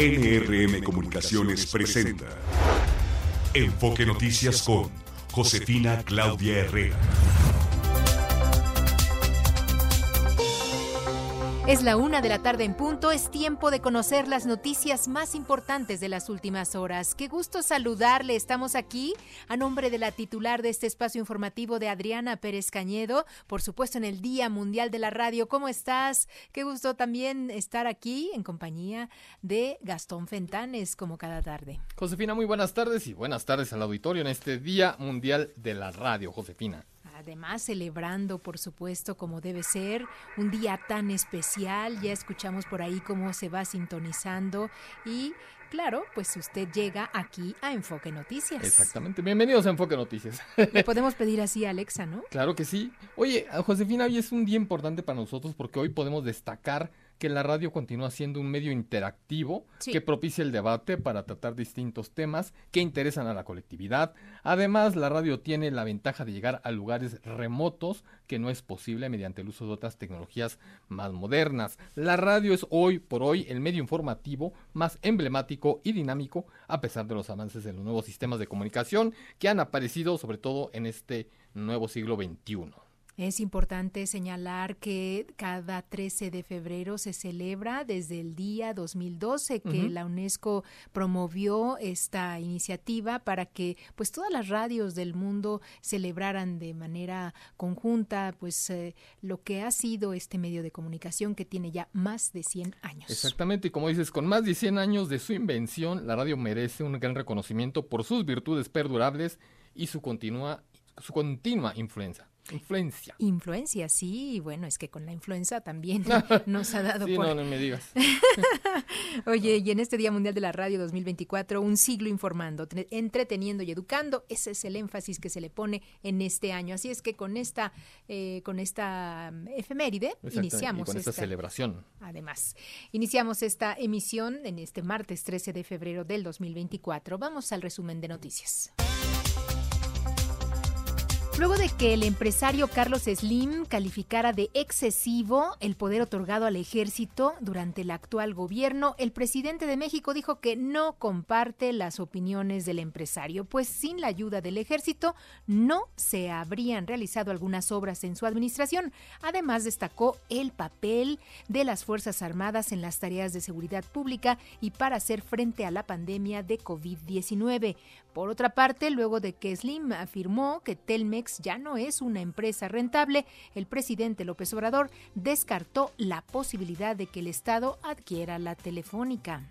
NRM Comunicaciones presenta Enfoque Noticias con Josefina Claudia Herrera. Es la una de la tarde en punto, es tiempo de conocer las noticias más importantes de las últimas horas. Qué gusto saludarle, estamos aquí a nombre de la titular de este espacio informativo de Adriana Pérez Cañedo, por supuesto en el Día Mundial de la Radio. ¿Cómo estás? Qué gusto también estar aquí en compañía de Gastón Fentanes, como cada tarde. Josefina, muy buenas tardes y buenas tardes al auditorio en este Día Mundial de la Radio, Josefina. Además, celebrando, por supuesto, como debe ser, un día tan especial. Ya escuchamos por ahí cómo se va sintonizando y Claro, pues usted llega aquí a Enfoque Noticias. Exactamente. Bienvenidos a Enfoque Noticias. Le podemos pedir así a Alexa, ¿no? Claro que sí. Oye, Josefina, hoy es un día importante para nosotros porque hoy podemos destacar que la radio continúa siendo un medio interactivo que propicia el debate para tratar distintos temas que interesan a la colectividad. Además, la radio tiene la ventaja de llegar a lugares remotos que no es posible mediante el uso de otras tecnologías más modernas. La radio es hoy por hoy el medio informativo más emblemático y dinámico a pesar de los avances en los nuevos sistemas de comunicación que han aparecido sobre todo en este nuevo siglo XXI. Es importante señalar que cada 13 de febrero se celebra desde el día 2012 que la UNESCO promovió esta iniciativa para que pues todas las radios del mundo celebraran de manera conjunta pues eh, lo que ha sido este medio de comunicación que tiene ya más de 100 años. Exactamente, y como dices, con más de 100 años de su invención, la radio merece un gran reconocimiento por sus virtudes perdurables y su continua su continua influencia. Influencia. Influencia, sí. Bueno, es que con la influenza también nos ha dado. sí, no, no me digas. Oye, y en este Día Mundial de la Radio 2024, un siglo informando, entreteniendo y educando, ese es el énfasis que se le pone en este año. Así es que con esta, eh, con esta mm, efeméride iniciamos. con esta, celebración. Además, iniciamos esta emisión en este martes 13 de febrero del 2024. Vamos al resumen de noticias. Luego de que el empresario Carlos Slim calificara de excesivo el poder otorgado al ejército durante el actual gobierno, el presidente de México dijo que no comparte las opiniones del empresario, pues sin la ayuda del ejército no se habrían realizado algunas obras en su administración. Además, destacó el papel de las Fuerzas Armadas en las tareas de seguridad pública y para hacer frente a la pandemia de COVID-19. Por otra parte, luego de que Slim afirmó que Telmex ya no es una empresa rentable, el presidente López Obrador descartó la posibilidad de que el Estado adquiera la telefónica.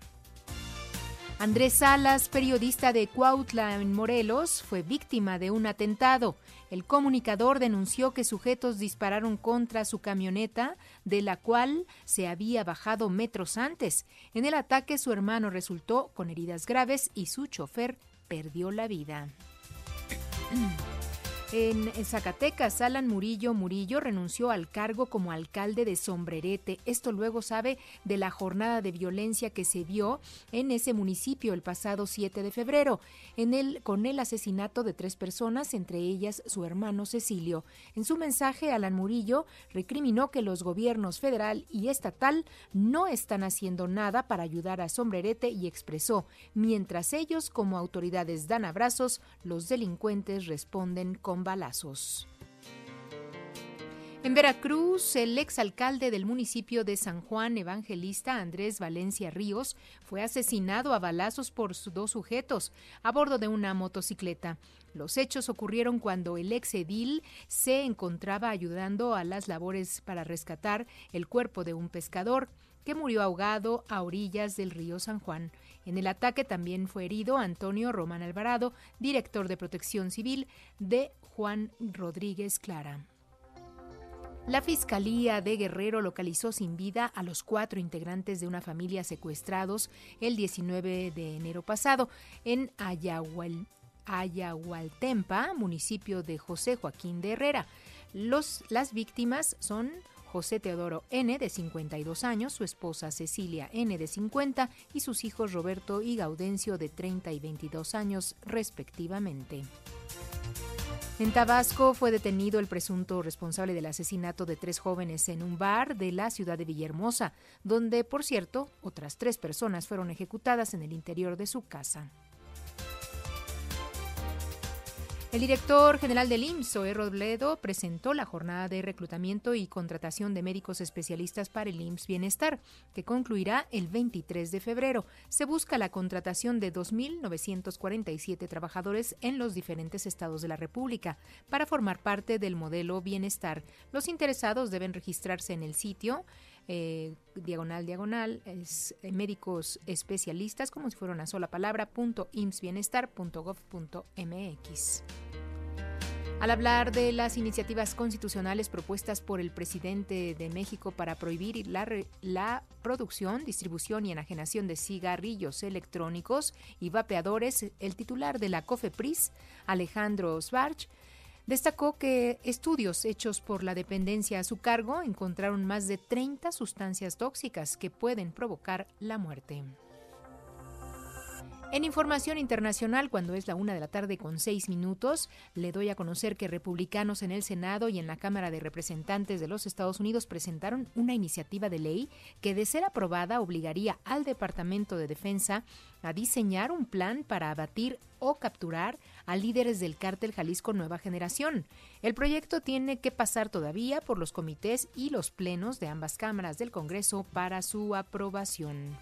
Andrés Salas, periodista de Cuautla en Morelos, fue víctima de un atentado. El comunicador denunció que sujetos dispararon contra su camioneta, de la cual se había bajado metros antes. En el ataque su hermano resultó con heridas graves y su chofer perdió la vida. En Zacatecas, Alan Murillo Murillo renunció al cargo como alcalde de Sombrerete. Esto luego sabe de la jornada de violencia que se dio en ese municipio el pasado 7 de febrero, en el, con el asesinato de tres personas, entre ellas su hermano Cecilio. En su mensaje, Alan Murillo recriminó que los gobiernos federal y estatal no están haciendo nada para ayudar a Sombrerete y expresó, mientras ellos como autoridades dan abrazos, los delincuentes responden con balazos. En Veracruz, el exalcalde del municipio de San Juan Evangelista, Andrés Valencia Ríos, fue asesinado a balazos por dos sujetos a bordo de una motocicleta. Los hechos ocurrieron cuando el ex edil se encontraba ayudando a las labores para rescatar el cuerpo de un pescador que murió ahogado a orillas del río San Juan. En el ataque también fue herido Antonio Román Alvarado, director de Protección Civil de Juan Rodríguez Clara. La Fiscalía de Guerrero localizó sin vida a los cuatro integrantes de una familia secuestrados el 19 de enero pasado en Ayahualtempa, municipio de José Joaquín de Herrera. Las víctimas son José Teodoro N, de 52 años, su esposa Cecilia N, de 50, y sus hijos Roberto y Gaudencio, de 30 y 22 años, respectivamente. En Tabasco fue detenido el presunto responsable del asesinato de tres jóvenes en un bar de la ciudad de Villahermosa, donde, por cierto, otras tres personas fueron ejecutadas en el interior de su casa. El director general del IMSS, Zoe Robledo, presentó la jornada de reclutamiento y contratación de médicos especialistas para el IMSS Bienestar, que concluirá el 23 de febrero. Se busca la contratación de 2.947 trabajadores en los diferentes estados de la República para formar parte del modelo Bienestar. Los interesados deben registrarse en el sitio eh, diagonal diagonal es eh, médicos especialistas como si fuera una sola palabra punto imsbienestar.gov.mx. Al hablar de las iniciativas constitucionales propuestas por el presidente de México para prohibir la, la, producción, distribución y enajenación de cigarrillos electrónicos y vapeadores, el titular de la COFEPRIS, Alejandro Svarch, Destacó que estudios hechos por la dependencia a su cargo encontraron más de 30 sustancias tóxicas que pueden provocar la muerte. En información internacional, cuando es la una de la tarde con seis minutos, le doy a conocer que republicanos en el Senado y en la Cámara de Representantes de los Estados Unidos presentaron una iniciativa de ley que, de ser aprobada, obligaría al Departamento de Defensa a diseñar un plan para abatir o capturar a líderes del cártel Jalisco Nueva Generación. El proyecto tiene que pasar todavía por los comités y los plenos de ambas cámaras del Congreso para su aprobación.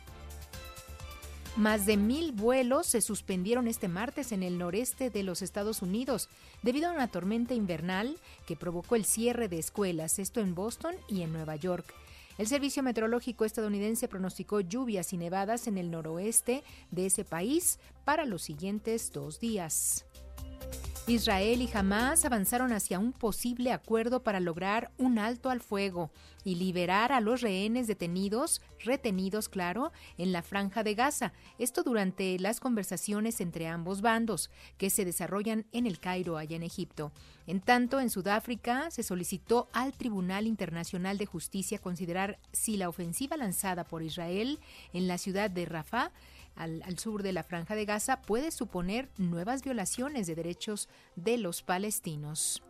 Más de mil vuelos se suspendieron este martes en el noreste de los Estados Unidos debido a una tormenta invernal que provocó el cierre de escuelas, esto en Boston y en Nueva York. El Servicio Meteorológico estadounidense pronosticó lluvias y nevadas en el noroeste de ese país para los siguientes dos días. Israel y Hamas avanzaron hacia un posible acuerdo para lograr un alto al fuego y liberar a los rehenes detenidos, retenidos, claro, en la franja de Gaza. Esto durante las conversaciones entre ambos bandos, que se desarrollan en el Cairo, allá en Egipto. En tanto, en Sudáfrica se solicitó al Tribunal Internacional de Justicia considerar si la ofensiva lanzada por Israel en la ciudad de Rafah al, sur de la franja de Gaza puede suponer nuevas violaciones de derechos de los palestinos.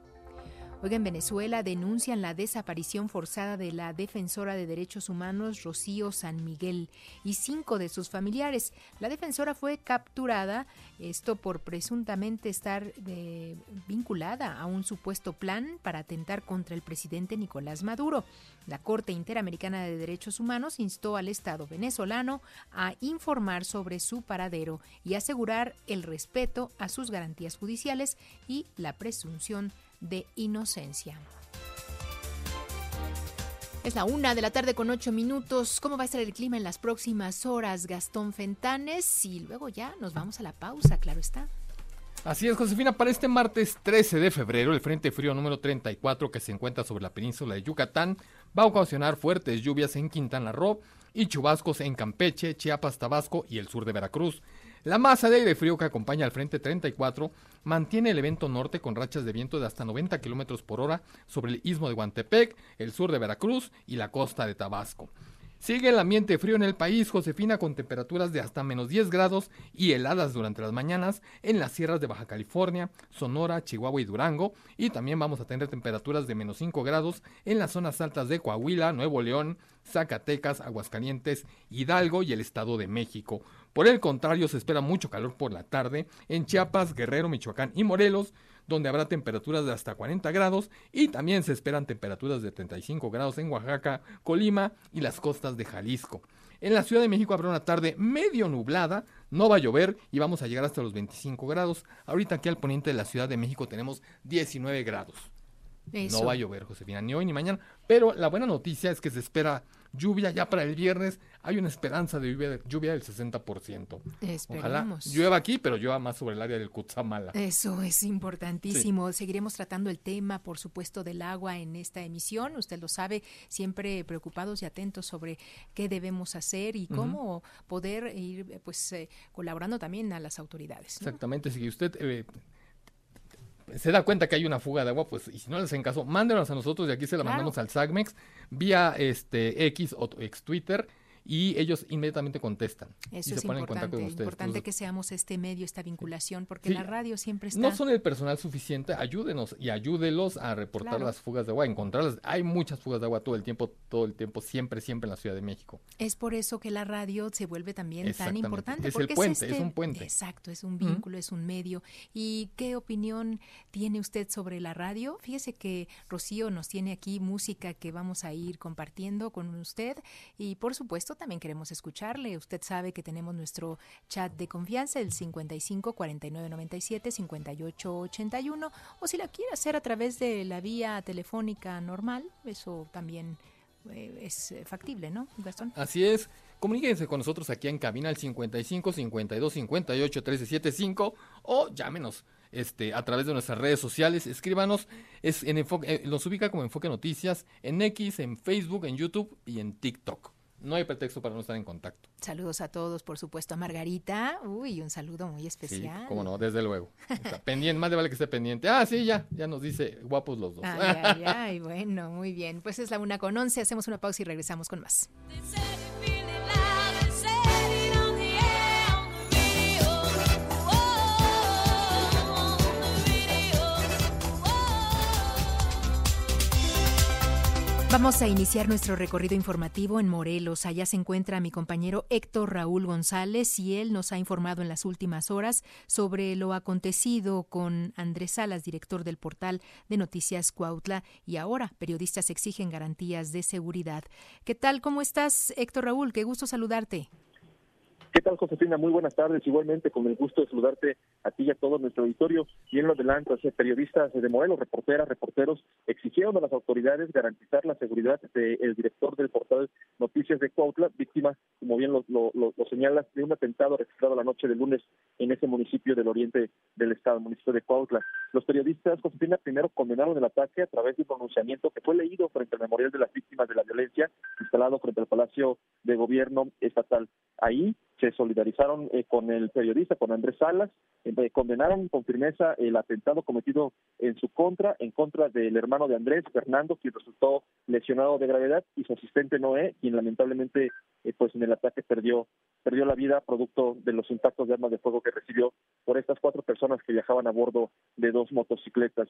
En Venezuela denuncian la desaparición forzada de la defensora de derechos humanos Rocío San Miguel y cinco de sus familiares. La defensora fue capturada, esto por presuntamente estar eh, vinculada a un supuesto plan para atentar contra el presidente Nicolás Maduro. La Corte Interamericana de Derechos Humanos instó al Estado venezolano a informar sobre su paradero y asegurar el respeto a sus garantías judiciales y la presunción de inocencia. Es la una de la tarde con ocho minutos. ¿Cómo va a estar el clima en las próximas horas, Gastón Fentanes? Y luego ya nos vamos a la pausa, claro está. Así es, Josefina, para este martes 13 de febrero, el Frente Frío número 34 que se encuentra sobre la península de Yucatán va a ocasionar fuertes lluvias en Quintana Roo y chubascos en Campeche, Chiapas, Tabasco y el sur de Veracruz. La masa de aire frío que acompaña al Frente 34 mantiene el evento norte con rachas de viento de hasta 90 kilómetros por hora sobre el istmo de Guantepec, el sur de Veracruz y la costa de Tabasco. Sigue el ambiente frío en el país, Josefina, con temperaturas de hasta menos 10 grados y heladas durante las mañanas en las sierras de Baja California, Sonora, Chihuahua y Durango. Y también vamos a tener temperaturas de menos 5 grados en las zonas altas de Coahuila, Nuevo León, Zacatecas, Aguascalientes, Hidalgo y el Estado de México. Por el contrario, se espera mucho calor por la tarde en Chiapas, Guerrero, Michoacán y Morelos, donde habrá temperaturas de hasta 40 grados y también se esperan temperaturas de 35 grados en Oaxaca, Colima y las costas de Jalisco. En la Ciudad de México habrá una tarde medio nublada, no va a llover y vamos a llegar hasta los 25 grados. Ahorita aquí al poniente de la Ciudad de México tenemos 19 grados. No va a llover, Josefina, ni hoy ni mañana. Pero la buena noticia es que se espera lluvia ya para el viernes. Hay una esperanza de lluvia, lluvia del 60%. Ojalá llueva aquí, pero llueva más sobre el área del Cutzamala. Eso es importantísimo. Seguiremos tratando el tema, por supuesto, del agua en esta emisión. Usted lo sabe, siempre preocupados y atentos sobre qué debemos hacer y cómo poder ir pues eh, colaborando también a las autoridades. Exactamente. Si usted eh, se da cuenta que hay una fuga de agua, pues, y si no les hacen caso, mándenos a nosotros y aquí se la mandamos al SAGMEX vía este X o ex Twitter y ellos inmediatamente contestan. Eso y es se ponen importante, en contacto con ustedes. importante que seamos este medio, esta vinculación, porque la radio siempre está... No son el personal suficiente, ayúdenos y ayúdelos a reportar las fugas de agua, encontrarlas. Hay muchas fugas de agua todo el tiempo, todo el tiempo, siempre, siempre en la Ciudad de México. Es por eso que la radio se vuelve también tan importante. Es porque el puente, es, este... un puente. Exacto, es un vínculo, es un medio. ¿Y qué opinión tiene usted sobre la radio? Fíjese que Rocío nos tiene aquí música que vamos a ir compartiendo con usted y por supuesto también queremos escucharle. Usted sabe que tenemos nuestro chat de confianza, el 55 49 97 58 81 o si la quiere hacer a través de la vía telefónica normal, eso también eh, es factible, ¿no, Gastón? Así es. Comuníquense con nosotros aquí en cabina al 55 52 58 1375 o llámenos este, a través de nuestras redes sociales. Escríbanos, es en enfoque, eh, nos ubica como Enfoque Noticias en X, en Facebook, en YouTube y en TikTok. No hay pretexto para no estar en contacto. Saludos a todos, por supuesto, a Margarita. Uy, un saludo muy especial. Sí, cómo no, desde luego. Está pendiente, más de vale que esté pendiente. Ah, sí, ya, ya nos dice guapos los dos. Ay, ay, ay, bueno, muy bien. Pues es la una con once, hacemos una pausa y regresamos con más. Vamos a iniciar nuestro recorrido informativo en Morelos. Allá se encuentra mi compañero Héctor Raúl González y él nos ha informado en las últimas horas sobre lo acontecido con Andrés Salas, director del portal de noticias Cuautla, y ahora periodistas exigen garantías de seguridad. ¿Qué tal? ¿Cómo estás, Héctor Raúl? Qué gusto saludarte. ¿Qué tal, Josefina? Muy buenas tardes. Igualmente, con el gusto de saludarte a ti y a todo nuestro auditorio. Y en lo adelanto, periodistas de Morelos, reporteras, reporteros, exigieron a las autoridades garantizar la seguridad del director del portal Noticias de Cuautla, víctima, como bien lo, lo, lo, señalas, de un atentado registrado la noche de lunes en ese municipio del oriente del estado, municipio de Cuautla. Los periodistas, Josefina, primero condenaron el ataque a través de un pronunciamiento que fue leído frente al memorial de las víctimas de la violencia instalado frente al Palacio de Gobierno Estatal. Ahí se solidarizaron eh, con el periodista, con Andrés Salas, eh, condenaron con firmeza el atentado cometido en su contra, en contra del hermano de Andrés, Fernando, quien resultó lesionado de gravedad, y su asistente Noé, quien lamentablemente eh, pues en el ataque perdió perdió la vida producto de los impactos de armas de fuego que recibió por estas cuatro personas que viajaban a bordo de dos motocicletas.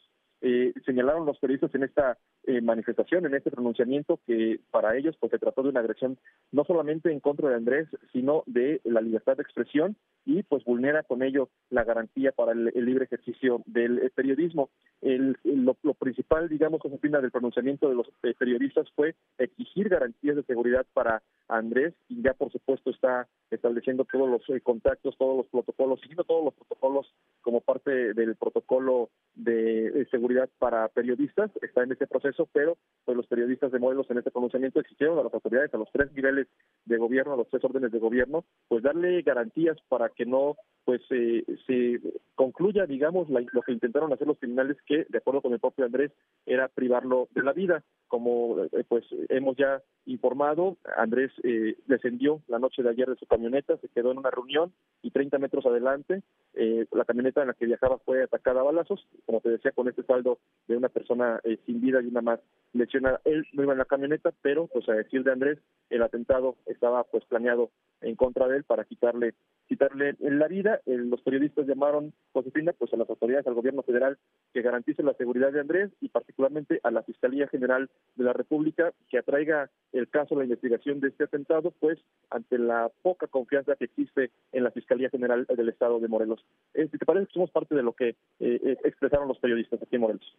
señalaron los periodistas en esta manifestación, en este pronunciamiento, que para ellos pues se trató de una agresión no solamente en contra de Andrés, sino de la libertad de expresión y pues vulnera con ello la garantía para el, libre ejercicio del eh, periodismo. El, lo, principal, digamos, Josefina, del pronunciamiento de los eh, periodistas fue exigir garantías de seguridad para Andrés y ya por supuesto está estableciendo todos los eh, contactos, todos los protocolos, siguiendo todos los protocolos como parte del protocolo de, seguridad para periodistas, está en este proceso, pero pues los periodistas de Modelos en este pronunciamiento exigieron a las autoridades, a los tres niveles de gobierno, a los tres órdenes de gobierno, pues darle garantías para que no pues eh, se concluya, digamos, lo que intentaron hacer los criminales, que, de acuerdo con el propio Andrés, era privarlo de la vida. Como eh, pues hemos ya informado, Andrés eh, descendió la noche de ayer de su camioneta, se quedó en una reunión y 30 metros adelante, la camioneta en la que viajaba fue atacada a balazos, como te decía, con este saldo de una persona sin vida y una más lesionada. Él no iba en la camioneta, pero, pues a decir de Andrés, el atentado estaba pues planeado en contra de él para quitarle quitarle la vida. los periodistas llamaron, Josefina, pues a las autoridades, al gobierno federal, que garantice la seguridad de Andrés y particularmente a la Fiscalía General de la República que atraiga el caso, la investigación de este atentado, pues ante la poca confianza que existe en la Fiscalía General del Estado de Morelos. Eh, ¿Te parece que somos parte de lo que eh, eh, expresaron los periodistas aquí en Morelos?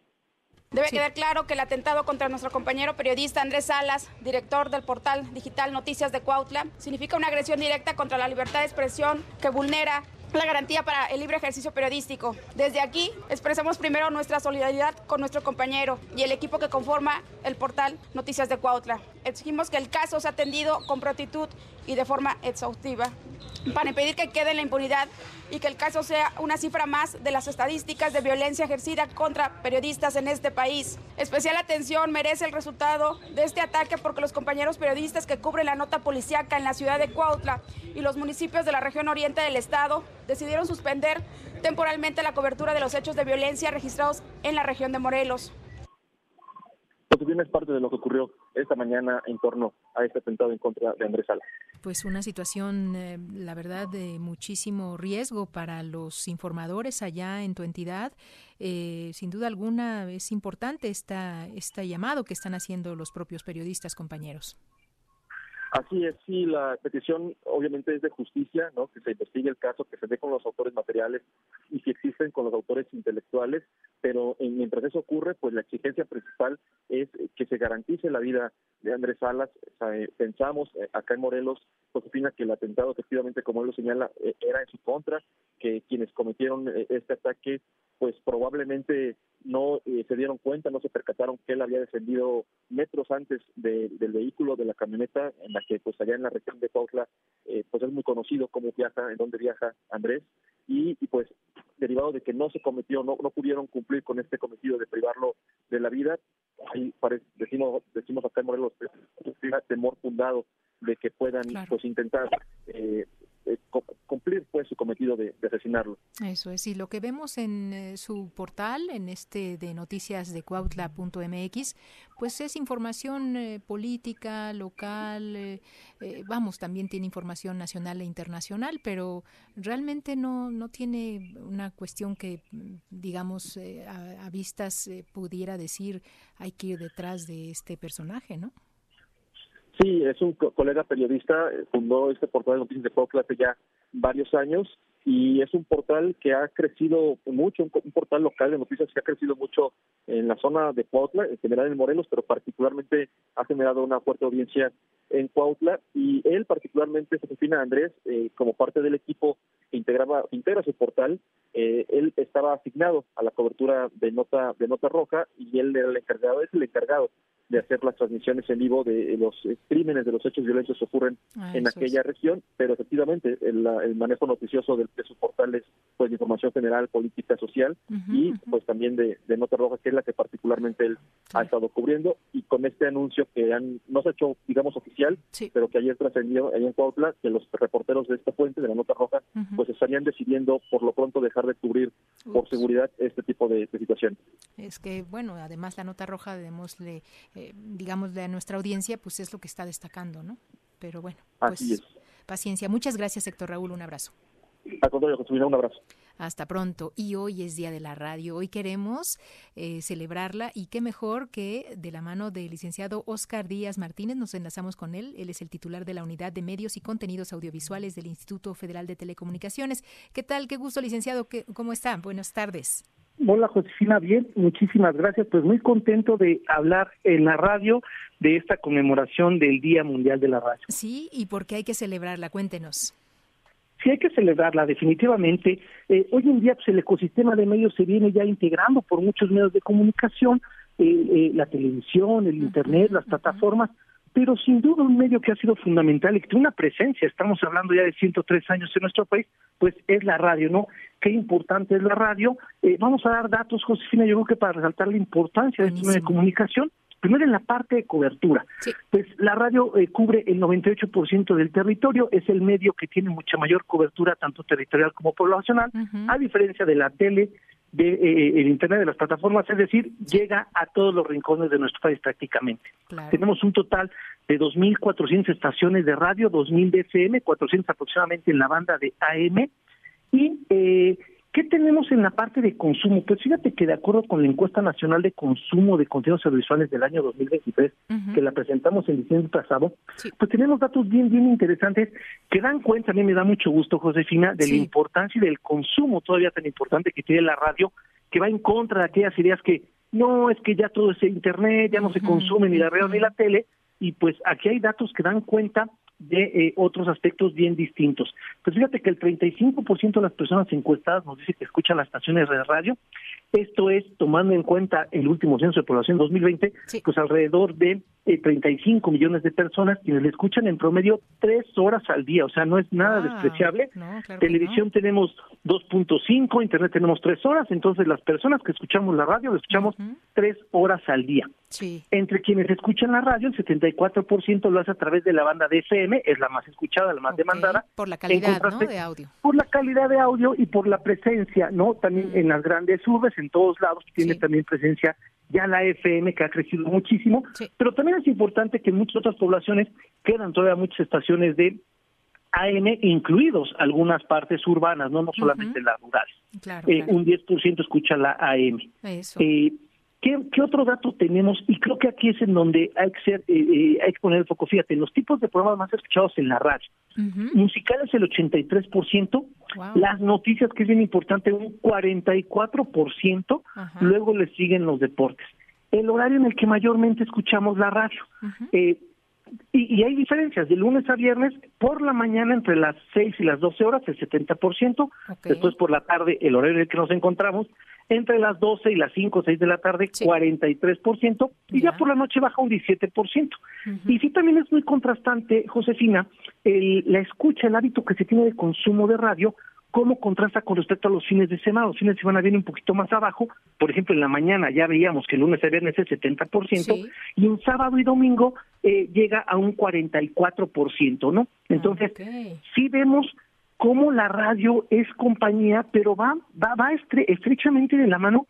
Debe quedar claro que el atentado contra nuestro compañero periodista Andrés Salas, director del portal digital Noticias de Cuautla, significa una agresión directa contra la libertad de expresión que vulnera la garantía para el libre ejercicio periodístico. Desde aquí expresamos primero nuestra solidaridad con nuestro compañero y el equipo que conforma el portal Noticias de Cuautla. Exigimos que el caso sea atendido con prontitud y de forma exhaustiva para impedir que quede en la impunidad y que el caso sea una cifra más de las estadísticas de violencia ejercida contra periodistas en este país. Especial atención merece el resultado de este ataque porque los compañeros periodistas que cubren la nota policíaca en la ciudad de Cuautla y los municipios de la región oriente del estado decidieron suspender temporalmente la cobertura de los hechos de violencia registrados en la región de Morelos. Josefina es parte de lo que ocurrió esta mañana en torno a este atentado en contra de Andrés Sala. Pues una situación, eh, la verdad, de muchísimo riesgo para los informadores allá en tu entidad. Eh, sin duda alguna es importante esta, este llamado que están haciendo los propios periodistas, compañeros. Así es, sí, la petición obviamente es de justicia, ¿no? Que se investigue el caso, que se dé con los autores materiales y si existen con los autores intelectuales, pero mientras eso ocurre, pues la exigencia principal es que se garantice la vida de Andrés Salas. Eh, pensamos eh, acá en Morelos, Josefina, que el atentado efectivamente, como él lo señala, eh, era en su contra, que quienes cometieron este ataque, pues probablemente no se dieron cuenta, no se percataron que él había descendido metros antes del vehículo, de la camioneta, en que pues allá en la región de Cuautla, pues es muy conocido cómo viaja, en dónde viaja Andrés, y, pues derivado de que no se cometió, no, no pudieron cumplir con este cometido de privarlo de la vida, ahí decimos, decimos acá en Morelos, temor fundado de que puedan pues intentar eh, eh, cumplir pues su cometido de, asesinarlo. Eso es, y lo que vemos en eh, su portal, en este de noticias de cuautla.mx, pues es información eh, política, local, vamos, también tiene información nacional e internacional, pero realmente no, no tiene una cuestión que, digamos, a, a, vistas pudiera decir hay que ir detrás de este personaje, ¿no? Sí, es un colega periodista, eh, fundó este portal de noticias de Puebla hace ya varios años y es un portal que ha crecido mucho, un, portal local de noticias que ha crecido mucho en la zona de Cuautla, en general en Morelos, pero particularmente ha generado una fuerte audiencia en Cuautla y él particularmente, Josefina Andrés, eh, como parte del equipo que integraba, integra su portal, eh, él estaba asignado a la cobertura de nota de nota roja y él era el encargado, es el encargado de hacer las transmisiones en vivo de los eh, crímenes, de los hechos violentos que ocurren ah, en aquella región, pero efectivamente el, manejo noticioso de, sus portales pues de información general, política, social y pues también de, Nota Roja, que es la que particularmente él ha estado cubriendo y con este anuncio que han, no se ha hecho, digamos, oficial, pero que ayer trascendió ahí en Cuautla, que los reporteros de esta fuente, de la Nota Roja, pues estarían decidiendo por lo pronto dejar de cubrir por seguridad este tipo de, de situación. Es que, bueno, además la Nota Roja, démosle eh, digamos, de nuestra audiencia, pues es lo que está destacando, ¿no? Pero bueno, pues paciencia. Muchas gracias, Héctor Raúl. Un abrazo. Al contrario, un abrazo. Hasta pronto. Y hoy es Día de la Radio. Hoy queremos eh, celebrarla y qué mejor que de la mano del licenciado Oscar Díaz Martínez nos enlazamos con él. Él es el titular de la Unidad de Medios y Contenidos Audiovisuales del Instituto Federal de Telecomunicaciones. ¿Qué tal? Qué gusto, licenciado. ¿Cómo está? Buenas tardes. Hola Josefina, bien, muchísimas gracias. Pues muy contento de hablar en la radio de esta conmemoración del Día Mundial de la Radio. Sí, ¿y por qué hay que celebrarla? Cuéntenos. Sí, hay que celebrarla, definitivamente. Eh, hoy en día pues, el ecosistema de medios se viene ya integrando por muchos medios de comunicación, eh, eh, la televisión, el Internet, las plataformas, pero sin duda un medio que ha sido fundamental y que tiene una presencia, estamos hablando ya de 103 años en nuestro país, pues es la radio, ¿no? Qué importante es la radio. Eh, vamos a dar datos, Josefina, yo creo que para resaltar la importancia de este medio de comunicación, primero en la parte de cobertura. Pues la radio eh, cubre el 98% del territorio, es el medio que tiene mucha mayor cobertura tanto territorial como poblacional, a diferencia de la tele, de eh, el internet de las plataformas, es decir, llega a todos los rincones de nuestro país prácticamente. Tenemos un total de 2.400 estaciones de radio, 2.000 DCM, 400 aproximadamente en la banda de AM y eh, ¿Qué tenemos en la parte de consumo? Pues fíjate que de acuerdo con la encuesta nacional de consumo de contenidos audiovisuales del año 2023, que la presentamos en diciembre pasado, pues tenemos datos bien, bien interesantes que dan cuenta, a mí me da mucho gusto, Josefina, de la importancia y del consumo todavía tan importante que tiene la radio, que va en contra de aquellas ideas que no, es que ya todo es internet, ya no se consume ni la radio ni la tele, y pues aquí hay datos que dan cuenta de eh, otros aspectos bien distintos. Pues fíjate que el 35% de las personas encuestadas nos dice que escuchan las estaciones de radio. Esto es, tomando en cuenta el último censo de población 2020, pues alrededor de 35 eh, millones de personas quienes le escuchan en promedio tres horas al día, o sea, no es nada ah, despreciable. Televisión tenemos 2.5, Internet tenemos tres horas, entonces las personas que escuchamos la radio, lo escuchamos tres horas al día. Entre quienes escuchan la radio, el 74% lo hace a través de la banda de FM, es la más escuchada, la más demandada. Por la calidad de audio. Por la calidad de audio y por la presencia, ¿no? También en las grandes urbes, en todos lados, tiene también presencia ya la FM que ha crecido muchísimo, pero también es importante que en muchas otras poblaciones quedan todavía muchas estaciones de AM, incluidos algunas partes urbanas, no, no solamente las rurales. Eh, un 10% escucha la AM. Eh, ¿qué, otro dato tenemos? Y creo que aquí es en donde hay que, ser, eh, hay que poner el foco. Fíjate, los tipos de programas más escuchados en la radio. Musicales el 83%, las noticias, que es bien importante, un 44%, luego le siguen los deportes. El horario en el que mayormente escuchamos la radio. Y, hay diferencias, de lunes a viernes, por la mañana entre las 6 y las 12 horas, el 70%, después por la tarde, el horario en el que nos encontramos, entre las 12 y las 5 o 6 de la tarde, 43%, y ya. por la noche baja un 17%. Y sí también es muy contrastante, Josefina, el, la escucha, el hábito que se tiene de consumo de radio cómo contrasta con respecto a los fines de semana. Los fines de semana vienen un poquito más abajo. Por ejemplo, en la mañana ya veíamos que el lunes y viernes es 70%, y en sábado y domingo eh, llega a un 44%, ¿no? Entonces, sí vemos cómo la radio es compañía, pero va va, va estrechamente de la mano,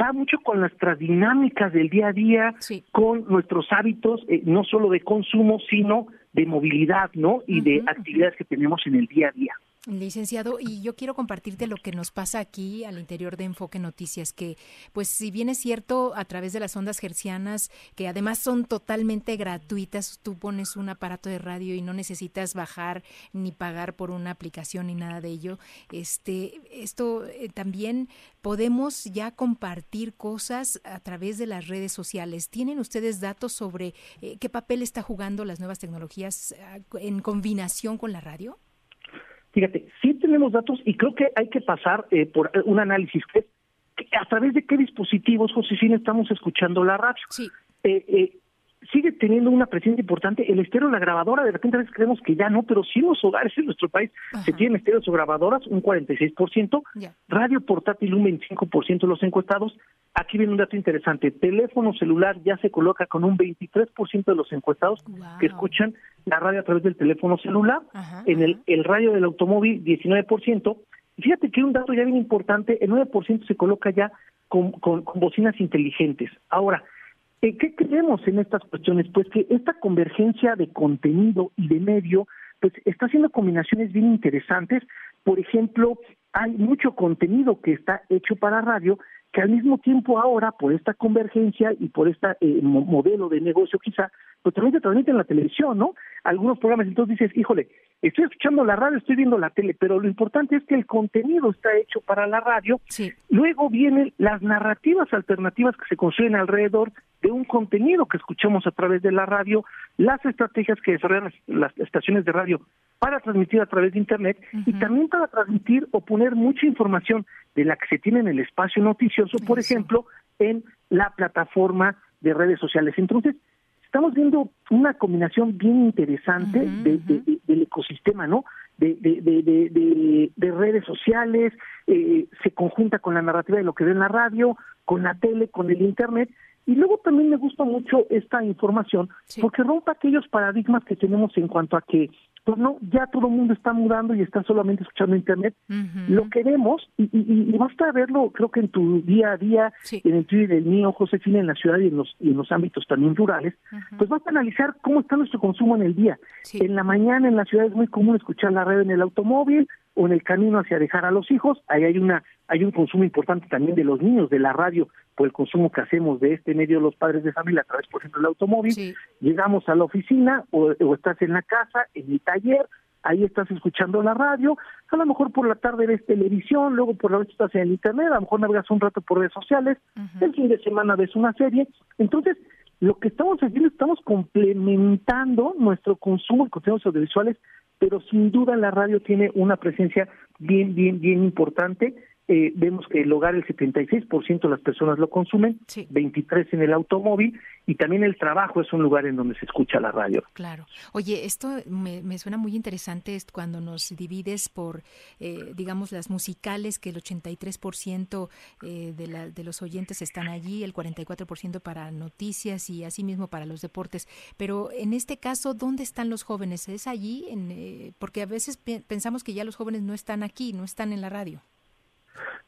va mucho con nuestras dinámicas del día a día, con nuestros hábitos, eh, no solo de consumo, sino de movilidad, ¿no? Y de actividades que tenemos en el día a día. Licenciado, y yo quiero compartirte lo que nos pasa aquí al interior de Enfoque Noticias, que pues si bien es cierto a través de las ondas gercianas, que además son totalmente gratuitas, tú pones un aparato de radio y no necesitas bajar ni pagar por una aplicación ni nada de ello, este, esto eh, también podemos ya compartir cosas a través de las redes sociales. ¿Tienen ustedes datos sobre eh, qué papel está jugando las nuevas tecnologías ah, en combinación con la radio? Fíjate, sí tenemos datos y creo que hay que pasar eh, por un análisis que, a través de qué dispositivos, Josefina, estamos escuchando la radio. Sí. Eh, eh, sigue teniendo una presencia importante. El estéreo, la grabadora, de repente a veces creemos que ya no, pero sí los hogares en nuestro país se tienen estéreos o grabadoras, un 46%, radio portátil un 25% de los encuestados. Aquí viene un dato interesante, teléfono celular ya se coloca con un 23% de los encuestados que escuchan la radio a través del teléfono celular, en el, el radio del automóvil 19%. Y fíjate que un dato ya bien importante, el 9% se coloca ya con, con bocinas inteligentes. Ahora, ¿Qué creemos en estas cuestiones? Pues que esta convergencia de contenido y de medio, pues está haciendo combinaciones bien interesantes. Por ejemplo, hay mucho contenido que está hecho para radio que al mismo tiempo ahora, por esta convergencia y por este modelo de negocio quizá, pues también se transmite en la televisión, ¿no? Algunos programas, entonces dices, híjole, estoy escuchando la radio, estoy viendo la tele, pero lo importante es que el contenido está hecho para la radio. Sí. Luego vienen las narrativas alternativas que se construyen alrededor de un contenido que escuchamos a través de la radio, las estrategias que desarrollan las, estaciones de radio para transmitir a través de Internet y también para transmitir o poner mucha información de la que se tiene en el espacio noticioso, por ejemplo, en la plataforma de redes sociales. Entonces, estamos viendo una combinación bien interesante del ecosistema, ¿no? De, de, redes sociales, eh, se conjunta con la narrativa de lo que ve en la radio, con la tele, con el Internet, y luego también me gusta mucho esta información porque rompe aquellos paradigmas que tenemos en cuanto a que pues no, ya todo el mundo está mudando y está solamente escuchando internet. Lo que vemos, y, y, basta verlo, creo que en tu día a día, en el Twitter del mío, Josefina, en la ciudad y en los, y en los ámbitos también rurales, pues basta analizar cómo está nuestro consumo en el día. En la mañana en la ciudad es muy común escuchar la red en el automóvil, o en el camino hacia dejar a los hijos, ahí hay una hay un consumo importante también de los niños de la radio por el consumo que hacemos de este medio los padres de familia a través por ejemplo del automóvil, llegamos a la oficina o, estás en la casa, en el taller, ahí estás escuchando la radio, a lo mejor por la tarde ves televisión, luego por la noche estás en el internet, a lo mejor navegas un rato por redes sociales, el fin de semana ves una serie, entonces lo que estamos haciendo, estamos complementando nuestro consumo de contenidos audiovisuales pero sin duda la radio tiene una presencia bien, bien, bien importante. Eh, vemos que el hogar el 76% de las personas lo consumen, 23 en el automóvil y también el trabajo es un lugar en donde se escucha la radio. Claro. Oye, esto me, suena muy interesante es cuando nos divides por, eh, digamos, las musicales, que el 83% eh, de, la, de los oyentes están allí, el 44% para noticias y asimismo para los deportes. Pero en este caso, ¿dónde están los jóvenes? ¿Es allí? En, porque a veces pensamos que ya los jóvenes no están aquí, no están en la radio.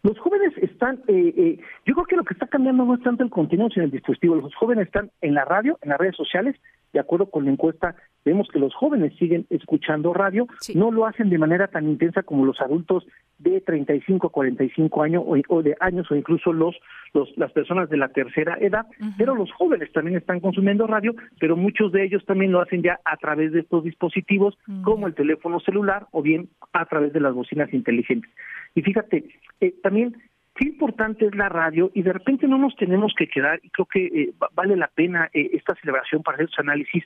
Los jóvenes están, eh, eh, yo creo que lo que está cambiando no es tanto el contenido, sino el dispositivo. Los jóvenes están en la radio, en las redes sociales, de acuerdo con la encuesta, vemos que los jóvenes siguen escuchando radio, no lo hacen de manera tan intensa como los adultos de 35 a 45 años o, de años o incluso los, los las personas de la tercera edad, pero los jóvenes también están consumiendo radio, pero muchos de ellos también lo hacen ya a través de estos dispositivos como el teléfono celular o bien a través de las bocinas inteligentes. Y fíjate, eh, también qué importante es la radio y de repente no nos tenemos que quedar, y creo que eh, vale la pena eh, esta celebración para hacer su análisis,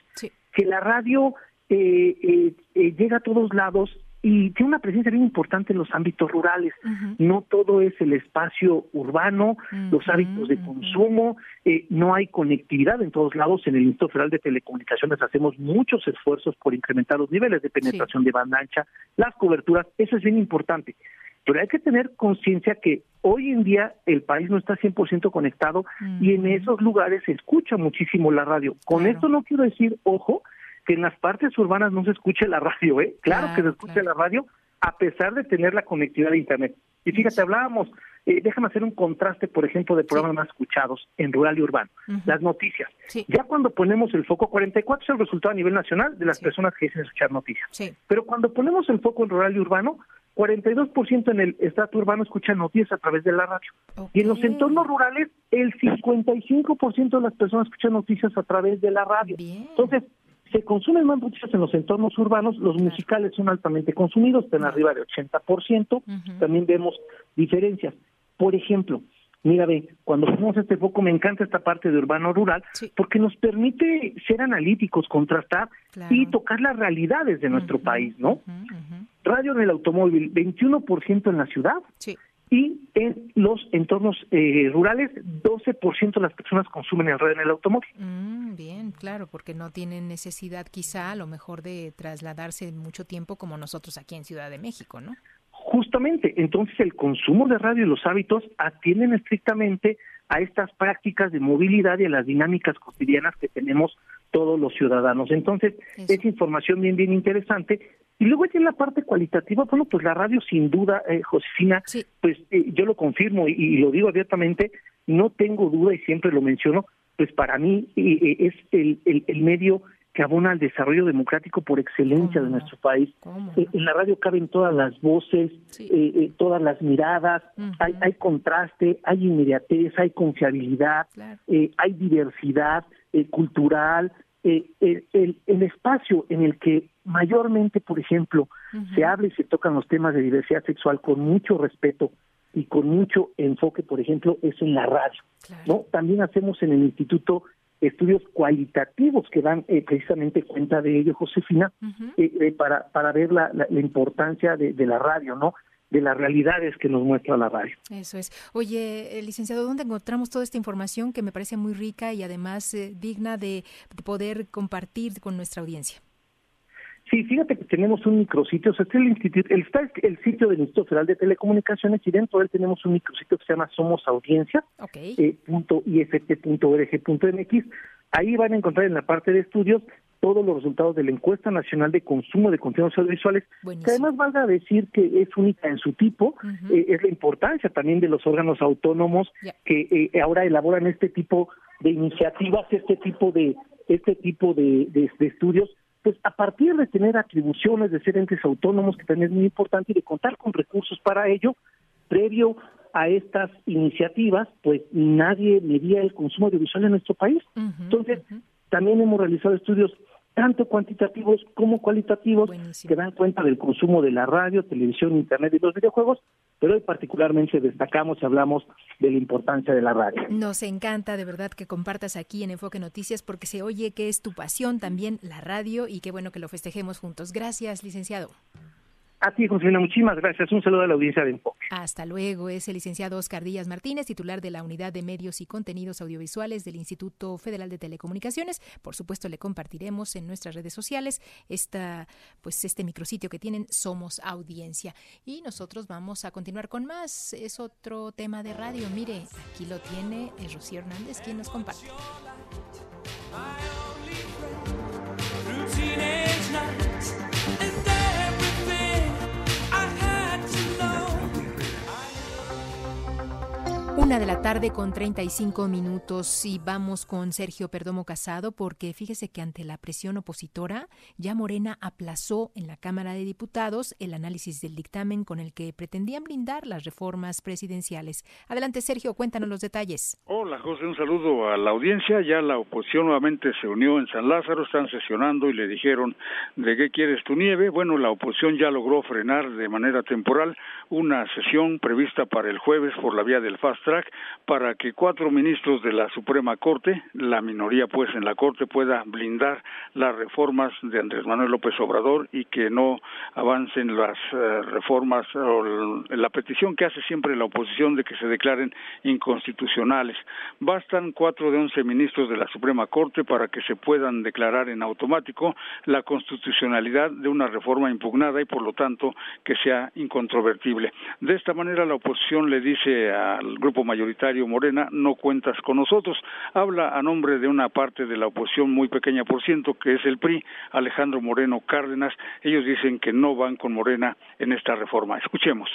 que la radio llega a todos lados y tiene una presencia bien importante en los ámbitos rurales. No todo es el espacio urbano, los hábitos de consumo, no hay conectividad en todos lados. En el Instituto Federal de Telecomunicaciones hacemos muchos esfuerzos por incrementar los niveles de penetración de banda ancha, las coberturas, eso es bien importante. Pero hay que tener conciencia que hoy en día el país no está 100% conectado y en esos lugares se escucha muchísimo la radio. Con esto no quiero decir, ojo, que en las partes urbanas no se escuche la radio, ¿eh? Claro, que se escuche la radio a pesar de tener la conectividad de Internet. Y fíjate, hablábamos, eh, déjame hacer un contraste, por ejemplo, de programas más escuchados en rural y urbano. Las noticias. Ya cuando ponemos el foco, 44 es el resultado a nivel nacional de las personas que dicen escuchar noticias. Pero cuando ponemos el foco en rural y urbano, 42% en el estrato urbano escuchan noticias a través de la radio. Y en los entornos rurales, el 55% de las personas escuchan noticias a través de la radio. Entonces, se consumen más noticias en los entornos urbanos, los musicales son altamente consumidos, están arriba de 80%, también vemos diferencias. Por ejemplo, mira, ve, cuando hacemos este foco, me encanta esta parte de urbano-rural, porque nos permite ser analíticos, contrastar y tocar las realidades de nuestro país, ¿no? Radio en el automóvil, 21% en la ciudad. Y en los entornos eh, rurales, 12% de las personas consumen el radio en el automóvil. Mm, bien, claro, porque no tienen necesidad quizá a lo mejor de trasladarse mucho tiempo como nosotros aquí en Ciudad de México, ¿no? Justamente, entonces el consumo de radio y los hábitos atienden estrictamente a estas prácticas de movilidad y a las dinámicas cotidianas que tenemos todos los ciudadanos. Entonces, es información bien, bien interesante y luego ya en la parte cualitativa, bueno, pues la radio sin duda, eh, Josefina, pues eh, yo lo confirmo y, lo digo abiertamente, no tengo duda y siempre lo menciono, pues para mí eh, es el, el, medio que abona al desarrollo democrático por excelencia de nuestro país. en la radio caben todas las voces, todas las miradas, hay, hay contraste, hay inmediatez, hay confiabilidad, hay diversidad cultural, el, el, espacio en el que mayormente, por ejemplo, se habla y se tocan los temas de diversidad sexual con mucho respeto y con mucho enfoque, por ejemplo, es en la radio. ¿no? También hacemos en el instituto estudios cualitativos que dan eh, precisamente cuenta de ello, Josefina, eh, eh, para, para ver la, la, importancia de, de, la radio, ¿no? De las realidades que nos muestra la radio. Eso es. Oye, licenciado, ¿dónde encontramos toda esta información que me parece muy rica y además digna de poder compartir con nuestra audiencia? Sí, fíjate que tenemos un micrositio, o sea, está el, instituto, el, está el sitio del Instituto Federal de Telecomunicaciones y dentro de él tenemos un micrositio que se llama Somos Audiencia, eh, punto .mx. Ahí van a encontrar en la parte de estudios todos los resultados de la encuesta nacional de consumo de contenidos audiovisuales, que además valga decir que es única en su tipo, eh, es la importancia también de los órganos autónomos que eh, ahora elaboran este tipo de iniciativas, este tipo de este tipo de estudios pues a partir de tener atribuciones, de ser entes autónomos, que también es muy importante, y de contar con recursos para ello, previo a estas iniciativas, pues nadie medía el consumo audiovisual en nuestro país. Entonces, también hemos realizado estudios tanto cuantitativos como cualitativos que dan cuenta del consumo de la radio, televisión, internet y los videojuegos, pero hoy particularmente destacamos y hablamos de la importancia de la radio. Nos encanta de verdad que compartas aquí en Enfoque Noticias porque se oye que es tu pasión también la radio y qué bueno que lo festejemos juntos. Gracias, licenciado. A ti, Josefina, muchísimas gracias. Un saludo a la audiencia de Enfoque. Hasta luego. Es el licenciado Oscar Díaz Martínez, titular de la Unidad de Medios y Contenidos Audiovisuales del Instituto Federal de Telecomunicaciones. Por supuesto, le compartiremos en nuestras redes sociales esta, pues, este micrositio que tienen Somos Audiencia. Y nosotros vamos a continuar con más. Es otro tema de radio. Mire, aquí lo tiene es Rocío Hernández, quien nos comparte. Una de la tarde con 35 minutos y vamos con Sergio Perdomo Casado porque fíjese que ante la presión opositora ya Morena aplazó en la Cámara de Diputados el análisis del dictamen con el que pretendían blindar las reformas presidenciales. Adelante Sergio, cuéntanos los detalles. Hola José, un saludo a la audiencia. Ya la oposición nuevamente se unió en San Lázaro, están sesionando y le dijeron ¿de qué quieres tu nieve? Bueno, la oposición ya logró frenar de manera temporal una sesión prevista para el jueves por la vía del fast para que cuatro ministros de la Suprema Corte, la minoría pues en la Corte, pueda blindar las reformas de Andrés Manuel López Obrador y que no avancen las eh, reformas o la petición que hace siempre la oposición de que se declaren inconstitucionales. Bastan cuatro de once ministros de la Suprema Corte para que se puedan declarar en automático la constitucionalidad de una reforma impugnada y por lo tanto que sea incontrovertible. De esta manera la oposición le dice al grupo mayoritario Morena, no cuentas con nosotros. Habla a nombre de una parte de la oposición muy pequeña por ciento, que es el PRI, Alejandro Moreno Cárdenas. Ellos dicen que no van con Morena en esta reforma. Escuchemos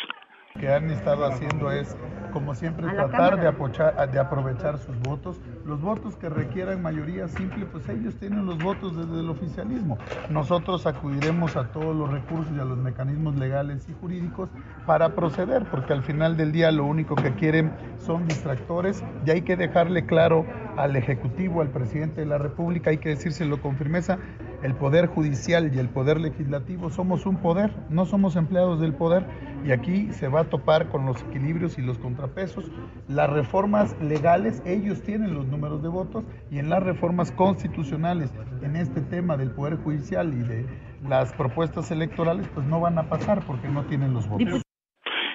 que han estado haciendo es, como siempre, tratar de, de aprovechar sus votos. Los votos que requieran mayoría simple, pues ellos tienen los votos desde el oficialismo. Nosotros acudiremos a todos los recursos y a los mecanismos legales y jurídicos para proceder, porque al final del día lo único que quieren son distractores y hay que dejarle claro al Ejecutivo, al presidente de la República, hay que decírselo con firmeza, el Poder Judicial y el Poder Legislativo somos un poder, no somos empleados del poder y aquí se va a topar con los equilibrios y los contrapesos. Las reformas legales, ellos tienen los números de votos y en las reformas constitucionales, en este tema del Poder Judicial y de las propuestas electorales, pues no van a pasar porque no tienen los votos.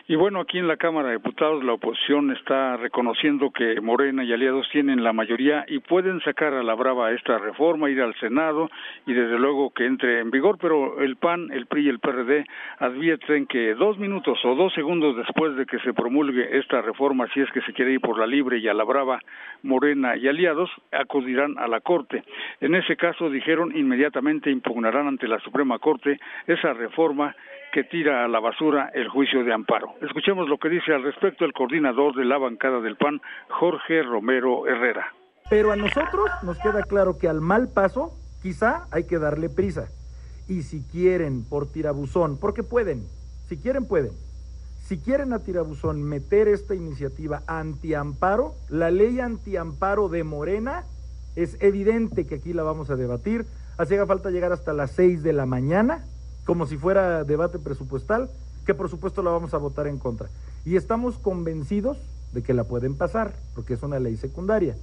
Y bueno, aquí en la Cámara de Diputados la oposición está reconociendo que Morena y aliados tienen la mayoría y pueden sacar a la brava esta reforma, ir al Senado y desde luego que entre en vigor, pero el PAN, el PRI y el PRD advierten que dos minutos o dos segundos después de que se promulgue esta reforma, si es que se quiere ir por la libre y a la brava, Morena y aliados acudirán a la Corte. En ese caso, dijeron, inmediatamente impugnarán ante la Suprema Corte esa reforma que tira a la basura el juicio de amparo. Escuchemos lo que dice al respecto el coordinador de la bancada del PAN, Jorge Romero Herrera. Pero a nosotros nos queda claro que al mal paso quizá hay que darle prisa. Y si quieren por tirabuzón, porque pueden, si quieren pueden, si quieren a tirabuzón meter esta iniciativa antiamparo, la ley antiamparo de Morena, es evidente que aquí la vamos a debatir. Hacía falta llegar hasta las 6 de la mañana como si fuera debate presupuestal, que por supuesto la vamos a votar en contra. Y estamos convencidos de que la pueden pasar, porque es una ley secundaria.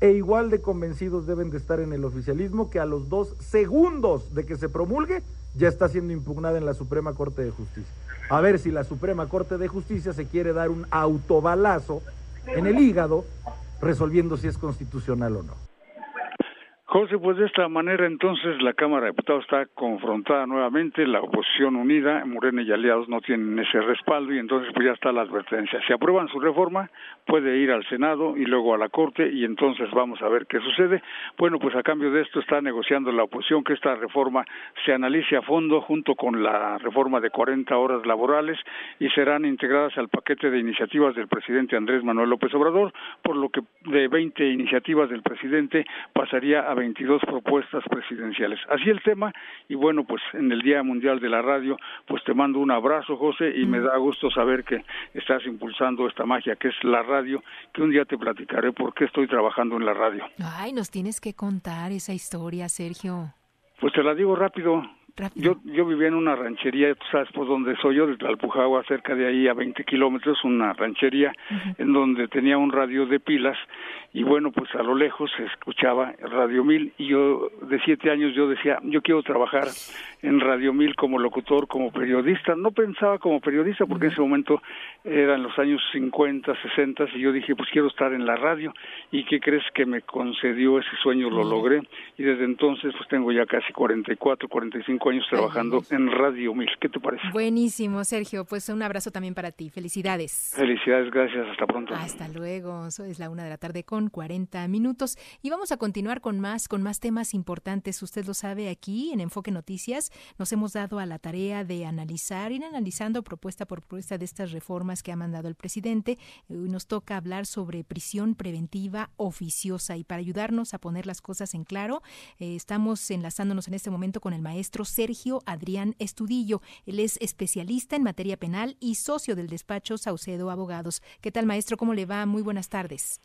E igual de convencidos deben de estar en el oficialismo que a los dos segundos de que se promulgue ya está siendo impugnada en la Suprema Corte de Justicia. A ver si la Suprema Corte de Justicia se quiere dar un autobalazo en el hígado resolviendo si es constitucional o no. José, pues de esta manera entonces la Cámara de Diputados está confrontada nuevamente, la oposición unida, Morena y aliados no tienen ese respaldo y entonces pues ya está la advertencia. Si aprueban su reforma, puede ir al Senado y luego a la Corte y entonces vamos a ver qué sucede. Bueno, pues a cambio de esto está negociando la oposición que esta reforma se analice a fondo junto con la reforma de 40 horas laborales y serán integradas al paquete de iniciativas del presidente Andrés Manuel López Obrador, por lo que de 20 iniciativas del presidente pasaría a 22 propuestas presidenciales. Así el tema y bueno, pues en el Día Mundial de la Radio, pues te mando un abrazo, José, y me da gusto saber que estás impulsando esta magia que es la radio, que un día te platicaré por qué estoy trabajando en la radio. Ay, nos tienes que contar esa historia, Sergio. Pues te la digo rápido. Yo, yo vivía en una ranchería, sabes por dónde soy yo, desde Alpujagua, cerca de ahí a 20 kilómetros, una ranchería en donde tenía un radio de pilas y bueno, pues a lo lejos se escuchaba Radio Mil y yo de siete años yo decía, yo quiero trabajar en Radio Mil como locutor, como periodista. No pensaba como periodista porque en ese momento eran los años 50, 60 y yo dije, pues quiero estar en la radio. ¿Y qué crees que me concedió ese sueño? Lo logré y desde entonces pues tengo ya casi 44, 45 25 años trabajando en Radio Mil. ¿Qué te parece? Buenísimo, Sergio. Pues un abrazo también para ti. Felicidades. Felicidades, gracias. Hasta pronto. Hasta luego. es la una de la tarde con 40 minutos. Y vamos a continuar con más, con más temas importantes. Usted lo sabe aquí en Enfoque Noticias. Nos hemos dado a la tarea de analizar, ir analizando propuesta por propuesta de estas reformas que ha mandado el presidente. Hoy nos toca hablar sobre prisión preventiva oficiosa. Y para ayudarnos a poner las cosas en claro, eh, estamos enlazándonos en este momento con el maestro Sergio Adrián Estudillo. Él es especialista en materia penal y socio del despacho Saucedo Abogados. ¿Qué tal, maestro? ¿Cómo le va? Muy buenas tardes.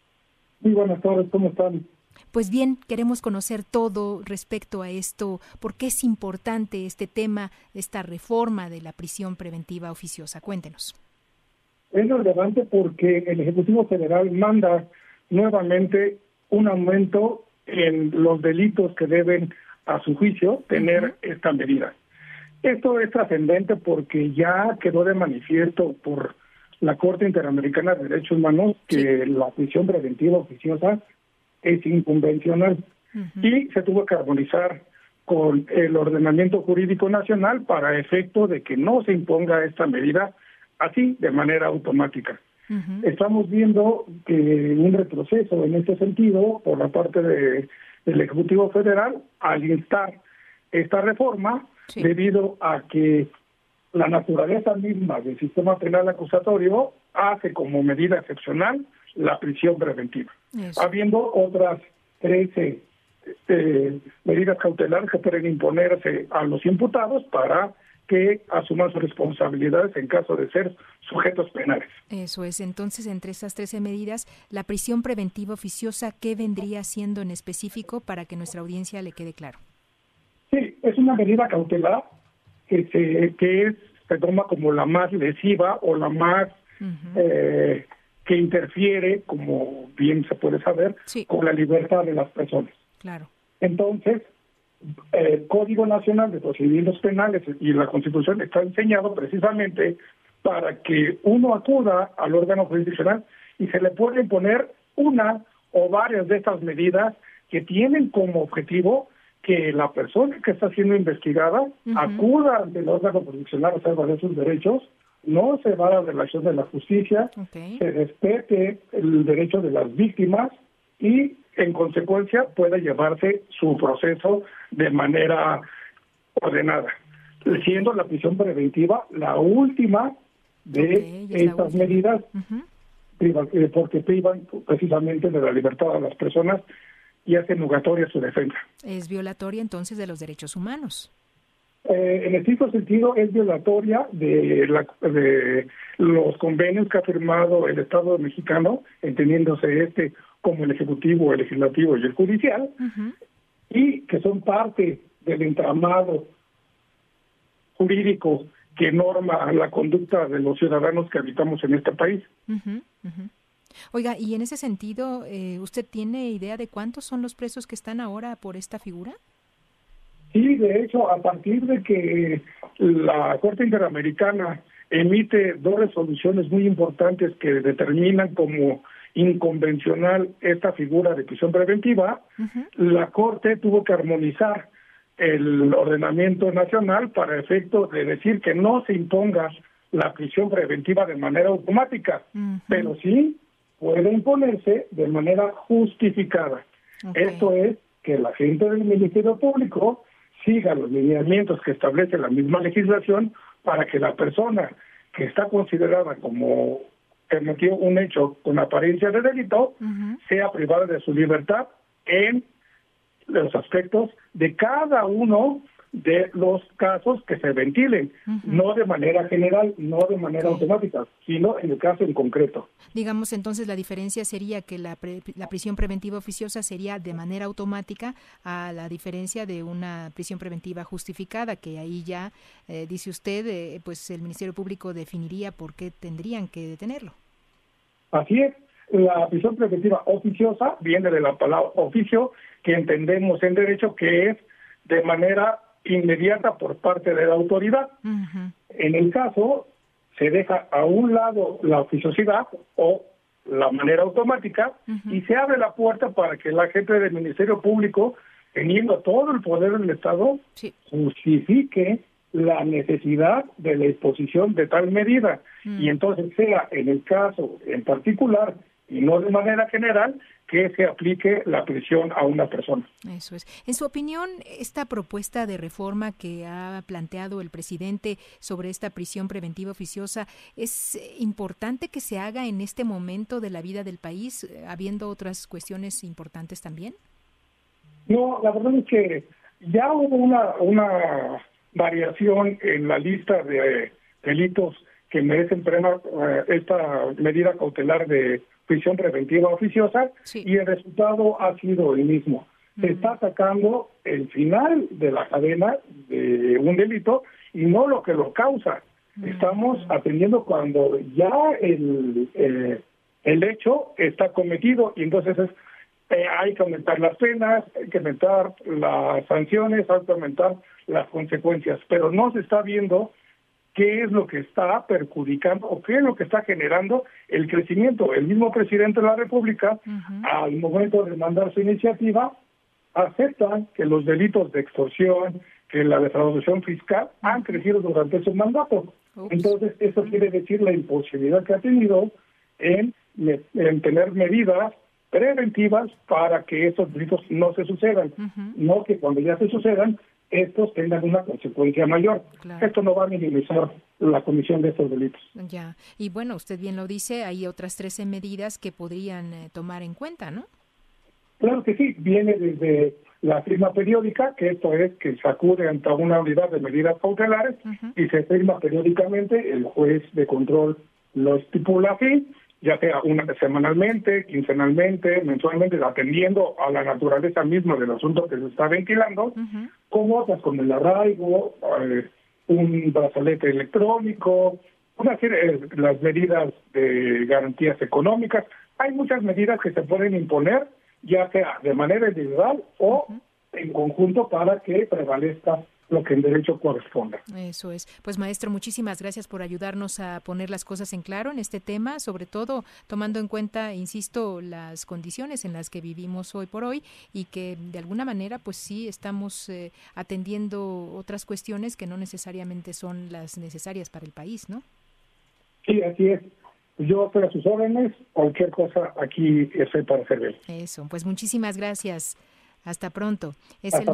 Muy buenas tardes, ¿cómo están? Pues bien, queremos conocer todo respecto a esto, por qué es importante este tema, esta reforma de la prisión preventiva oficiosa. Cuéntenos. Es relevante porque el Ejecutivo Federal manda nuevamente un aumento en los delitos que deben, a su juicio, tener esta medida. Esto es trascendente porque ya quedó de manifiesto por la Corte Interamericana de Derechos Humanos que la prisión preventiva oficiosa es inconvencional y se tuvo que armonizar con el ordenamiento jurídico nacional para efecto de que no se imponga esta medida así de manera automática. Estamos viendo que un retroceso en este sentido por la parte de, del Ejecutivo Federal al instar esta reforma debido a que la naturaleza misma del sistema penal acusatorio hace como medida excepcional la prisión preventiva, habiendo otras 13 eh, medidas cautelares que pueden imponerse a los imputados para que asuman sus responsabilidades en caso de ser sujetos penales. Eso es. Entonces, entre esas 13 medidas, la prisión preventiva oficiosa, ¿qué vendría siendo en específico para que nuestra audiencia le quede claro? Sí, es una medida cautelar que se que se toma como la más lesiva o la más eh, que interfiere, como bien se puede saber, con la libertad de las personas. Claro. Entonces, el Código Nacional de Procedimientos Penales y la Constitución está diseñado precisamente para que uno acuda al órgano jurisdiccional y se le puede imponer una o varias de estas medidas que tienen como objetivo que la persona que está siendo investigada acuda ante el órgano jurisdiccional a salvar sus derechos, no se va a la relación de la justicia, se respete el derecho de las víctimas y en consecuencia pueda llevarse su proceso de manera ordenada, siendo la prisión preventiva la última de estas medidas, eh, porque privan precisamente de la libertad a las personas y hacen nugatoria su defensa. Es violatoria entonces de los derechos humanos. Eh, en estricto sentido es violatoria de, la, de los convenios que ha firmado el Estado mexicano, entendiéndose este como el Ejecutivo, el Legislativo y el Judicial, y que son parte del entramado jurídico que norma la conducta de los ciudadanos que habitamos en este país. Oiga, y en ese sentido, eh, ¿usted tiene idea de cuántos son los presos que están ahora por esta figura? Sí, de hecho, a partir de que la Corte Interamericana emite dos resoluciones muy importantes que determinan como inconvencional esta figura de prisión preventiva, la Corte tuvo que armonizar el ordenamiento nacional para efecto de decir que no se imponga la prisión preventiva de manera automática, pero sí puede imponerse de manera justificada. Esto es que la gente del Ministerio Público siga los lineamientos que establece la misma legislación para que la persona que está considerada como cometió un hecho con apariencia de delito, sea privada de su libertad en los aspectos de cada uno de los casos que se ventilen, no de manera general, no de manera automática, sino en el caso en concreto. Digamos entonces la diferencia sería que la, la prisión preventiva oficiosa sería de manera automática a la diferencia de una prisión preventiva justificada, que ahí ya, eh, dice usted, eh, pues el Ministerio Público definiría por qué tendrían que detenerlo. Así es, la prisión preventiva oficiosa viene de la palabra oficio, que entendemos en derecho que es de manera inmediata por parte de la autoridad. En el caso, se deja a un lado la oficiosidad o la manera automática y se abre la puerta para que la gente del Ministerio Público teniendo todo el poder del Estado, justifique la necesidad de la exposición de tal medida. Mm. Y entonces sea en el caso en particular y no de manera general que se aplique la prisión a una persona. Eso es. En su opinión, esta propuesta de reforma que ha planteado el presidente sobre esta prisión preventiva oficiosa, ¿es importante que se haga en este momento de la vida del país, habiendo otras cuestiones importantes también? No, la verdad es que ya hubo una, una variación en la lista de delitos que merecen eh, esta medida cautelar de prisión preventiva oficiosa y el resultado ha sido el mismo. Se está sacando el final de la cadena de un delito y no lo que lo causa. Estamos atendiendo cuando ya el, eh, el hecho está cometido y entonces eh, hay que aumentar las penas, hay que aumentar las sanciones, hay que aumentar las consecuencias, pero no se está viendo qué es lo que está perjudicando o qué es lo que está generando el crecimiento. El mismo presidente de la República, al momento de mandar su iniciativa, acepta que los delitos de extorsión, que la defraudación fiscal han crecido durante su mandato. Entonces, eso quiere decir la imposibilidad que ha tenido en, en tener medidas preventivas para que esos delitos no se sucedan, no que cuando ya se sucedan estos tengan una consecuencia mayor. Esto no va a minimizar la comisión de estos delitos. Ya, y bueno, usted bien lo dice, hay otras 13 medidas que podrían eh, tomar en cuenta, ¿no? Claro que sí, viene desde la firma periódica, que esto es que se acude ante una unidad de medidas cautelares y se firma periódicamente, el juez de control lo estipula así, ya sea una semanalmente, quincenalmente, mensualmente, atendiendo a la naturaleza misma del asunto que se está ventilando, como otras con el arraigo, eh, un brazalete electrónico, una serie de las medidas de garantías económicas. Hay muchas medidas que se pueden imponer, ya sea de manera individual o en conjunto para que prevalezca lo que en derecho corresponda. Eso es. Pues maestro, muchísimas gracias por ayudarnos a poner las cosas en claro en este tema, sobre todo tomando en cuenta, insisto, las condiciones en las que vivimos hoy por hoy y que de alguna manera pues sí estamos eh, atendiendo otras cuestiones que no necesariamente son las necesarias para el país, ¿no? Sí, así es. Yo estoy a sus órdenes, cualquier cosa aquí estoy para servir. Eso, pues muchísimas gracias. Hasta pronto. Es, el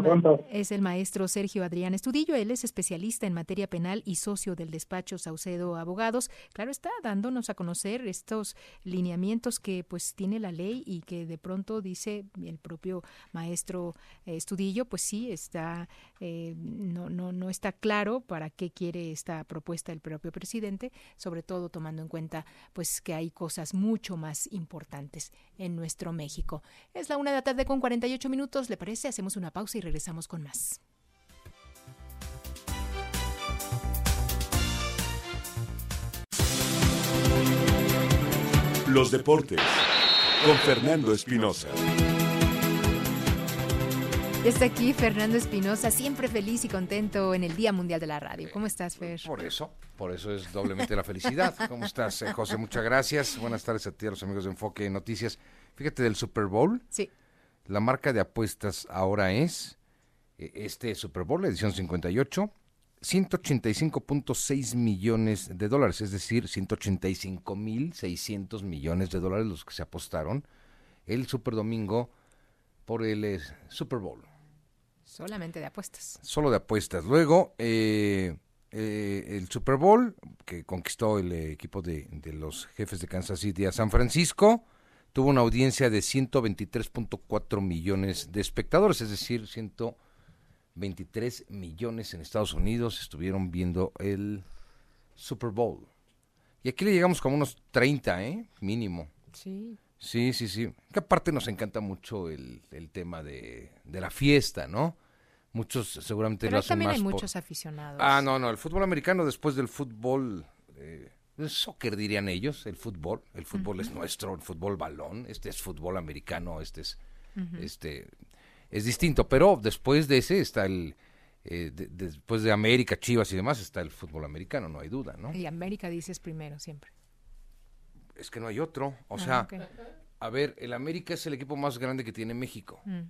es el maestro Sergio Adrián Estudillo. Él es especialista en materia penal y socio del despacho Saucedo Abogados. Claro, está dándonos a conocer estos lineamientos que pues tiene la ley y que de pronto dice el propio maestro eh, Estudillo, pues sí, está, eh, no, no, no está claro para qué quiere esta propuesta el propio presidente, sobre todo tomando en cuenta pues que hay cosas mucho más importantes en nuestro México. Es la una de la tarde con 48 minutos. ¿Le parece? Hacemos una pausa y regresamos con más. Los deportes con Fernando Espinosa. Está aquí Fernando Espinosa, siempre feliz y contento en el Día Mundial de la Radio. ¿Cómo estás, Fer? Por eso, por eso es doblemente la felicidad. ¿Cómo estás, eh, José? Muchas gracias. Buenas tardes a ti, a los amigos de Enfoque Noticias. Fíjate del Super Bowl. Sí. La marca de apuestas ahora es eh, este Super Bowl, la edición 58, 185.6 millones de dólares, es decir, 185.600 millones de dólares los que se apostaron el Super Domingo por el eh, Super Bowl. Solamente de apuestas. Solo de apuestas. Luego, eh, el Super Bowl, que conquistó el equipo de, de los jefes de Kansas City a San Francisco, tuvo una audiencia de 123.4 millones de espectadores, es decir, 123 millones en Estados Unidos estuvieron viendo el Super Bowl. Y aquí le llegamos como unos 30, ¿eh? Mínimo. Sí. Sí, sí, sí. Que aparte nos encanta mucho el, tema de, la fiesta, ¿no? Muchos seguramente Pero lo hacen también hay muchos aficionados. Ah, no, no. El fútbol americano después del fútbol... Eh, soccer dirían ellos, el fútbol, el fútbol es nuestro, el fútbol balón, este es fútbol americano, este es, este, es distinto, pero después de ese está el, eh, después de América, Chivas y demás está el fútbol americano, no hay duda, ¿no? Y América dices primero siempre. Es que no hay otro, o ah, sea, a ver, el América es el equipo más grande que tiene México. Mm.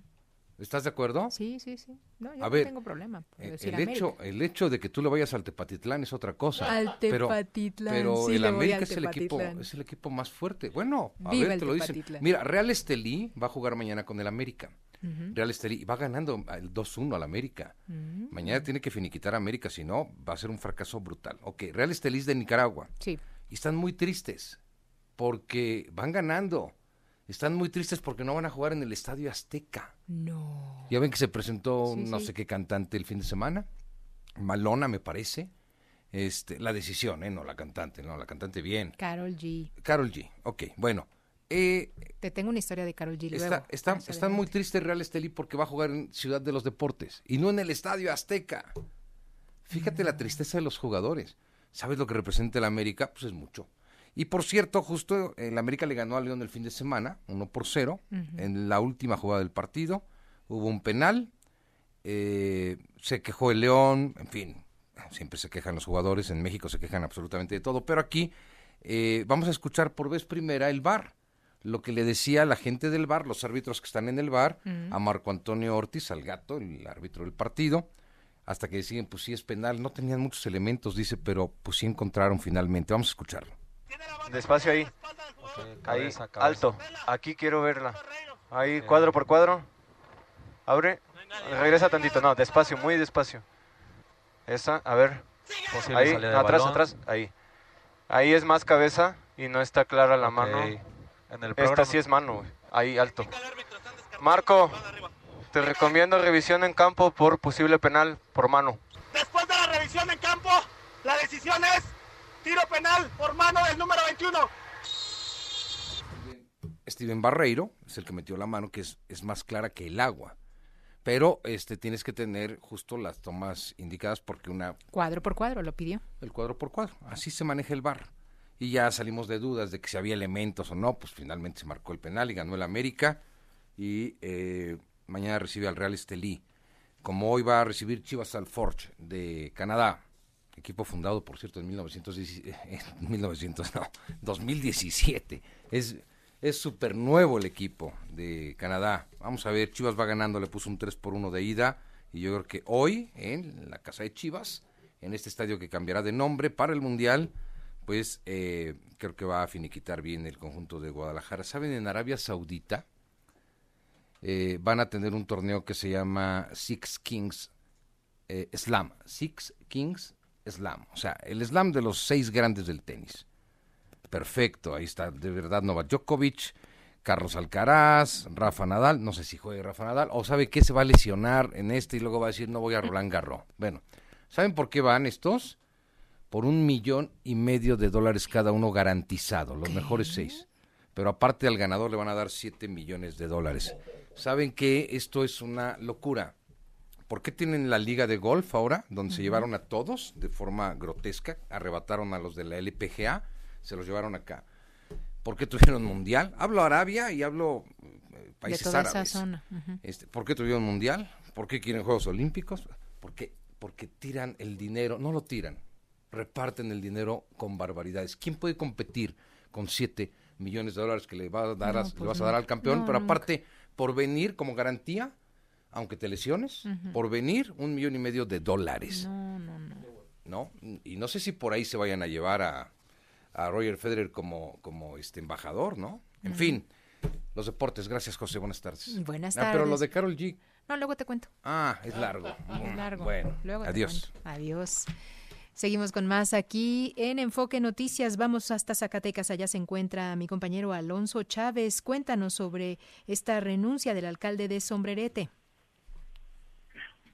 ¿Estás de acuerdo? Sí, sí, sí. No, yo no tengo problema. Eh, el, hecho, el hecho de que tú le vayas al Tepatitlán es otra cosa. Al Tepatitlán. Pero, el América es el equipo, es el equipo más fuerte. Bueno, a ver, te lo dicen. Mira, Real Estelí va a jugar mañana con el América. Real Estelí va ganando el 2-1 al América. Mañana tiene que finiquitar a América, si no, va a ser un fracaso brutal. Ok, Real Estelí es de Nicaragua. Sí. Y están muy tristes porque van ganando. Están muy tristes porque no van a jugar en el Estadio Azteca. No. Ya ven que se presentó no sé qué cantante el fin de semana. Malona, me parece. Este, la decisión, ¿eh? No la cantante, no, la cantante bien. Carol G. Carol G, ok, bueno. Eh, Te tengo una historia de Carol G. Está, está, están muy tristes Real Estelí porque va a jugar en Ciudad de los Deportes y no en el Estadio Azteca. Fíjate la tristeza de los jugadores. ¿Sabes lo que representa el América? Pues es mucho. Y por cierto, justo el América le ganó a León el fin de semana, 1 por 0, en la última jugada del partido. Hubo un penal, eh, se quejó el León, en fin, siempre se quejan los jugadores, en México se quejan absolutamente de todo, pero aquí eh, vamos a escuchar por vez primera el VAR, lo que le decía la gente del VAR, los árbitros que están en el VAR, a Marco Antonio Ortiz, al gato, el árbitro del partido, hasta que decían, pues sí es penal, no tenían muchos elementos, dice, pero pues sí encontraron finalmente. Vamos a escucharlo. Despacio ahí. ahí, alto. Aquí quiero verla. Ahí, cuadro por cuadro. Abre. Regresa tantito. No, despacio, muy despacio. Esa, a ver. Ahí, atrás, atrás. Ahí. Ahí es más cabeza y no está clara la mano. Esta sí es mano, Ahí, alto. Marco, te recomiendo revisión en campo por posible penal por mano. Después de la revisión en campo, la decisión es Tiro penal por mano del número 21. Steven Barreiro es el que metió la mano, que es, es más clara que el agua. Pero este tienes que tener justo las tomas indicadas porque una... Cuadro por cuadro, lo pidió. El cuadro por cuadro. Así se maneja el bar. Y ya salimos de dudas de que si había elementos o no, pues finalmente se marcó el penal y ganó el América. Y eh, mañana recibe al Real Estelí. Como hoy va a recibir Chivas Alforge de Canadá equipo fundado, por cierto, en 1900, no, 2017. Es es súper nuevo el equipo de Canadá. Vamos a ver, Chivas va ganando, le puso un 3 por 1 de ida. Y yo creo que hoy, en la casa de Chivas, en este estadio que cambiará de nombre para el Mundial, pues eh, creo que va a finiquitar bien el conjunto de Guadalajara. ¿Saben? En Arabia Saudita eh, van a tener un torneo que se llama Six Kings eh, Slam. Six Kings slam, o sea, el slam de los seis grandes del tenis. Perfecto, ahí está, de verdad, Novak Djokovic, Carlos Alcaraz, Rafa Nadal, no sé si juegue Rafa Nadal, o sabe que se va a lesionar en este y luego va a decir no voy a Roland Garros. Bueno, ¿saben por qué van estos? Por un millón y medio de dólares cada uno garantizado, los mejores seis. Pero aparte al ganador le van a dar siete millones de dólares. ¿Saben que esto es una locura? ¿Por qué tienen la liga de golf ahora, donde se llevaron a todos de forma grotesca? Arrebataron a los de la LPGA, se los llevaron acá. ¿Por qué tuvieron mundial? Hablo Arabia y hablo eh, países de toda árabes. Esa zona. este, ¿Por qué tuvieron mundial? ¿Por qué quieren Juegos Olímpicos? Porque, porque tiran el dinero, no lo tiran, reparten el dinero con barbaridades. ¿Quién puede competir con 7 millones de dólares que le, va a dar le pues vas a dar al campeón? pero aparte, por venir como garantía, aunque te lesiones, por venir un millón y medio de dólares. No, no, no. ¿No? Y no sé si por ahí se vayan a llevar a, a Roger Federer como, como este embajador, ¿no? En fin, los deportes. Gracias, José. Buenas tardes. Buenas tardes. Ah, pero lo de Carol G. No, luego te cuento. Ah, es largo. Es largo. Bueno, adiós. Adiós. Seguimos con más aquí en Enfoque Noticias. Vamos hasta Zacatecas. Allá se encuentra mi compañero Alonso Chávez. Cuéntanos sobre esta renuncia del alcalde de Sombrerete.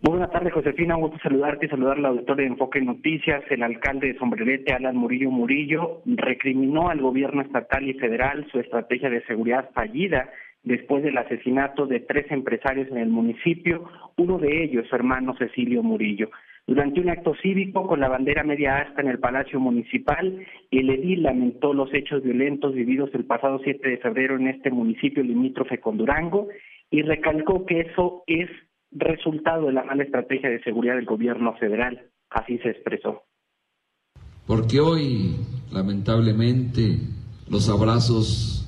Buenas tardes, Josefina. Un gusto saludarte y saludar al auditor de Enfoque Noticias. El alcalde de Sombrerete, Alan Murillo Murillo, recriminó al gobierno estatal y federal su estrategia de seguridad fallida después del asesinato de tres empresarios en el municipio, uno de ellos su hermano Cecilio Murillo. Durante un acto cívico con la bandera media asta en el Palacio Municipal, el edil lamentó los hechos violentos vividos el pasado 7 de febrero en este municipio limítrofe con Durango y recalcó que eso es resultado de la mala estrategia de seguridad del gobierno federal. Así se expresó. Porque hoy, lamentablemente, los abrazos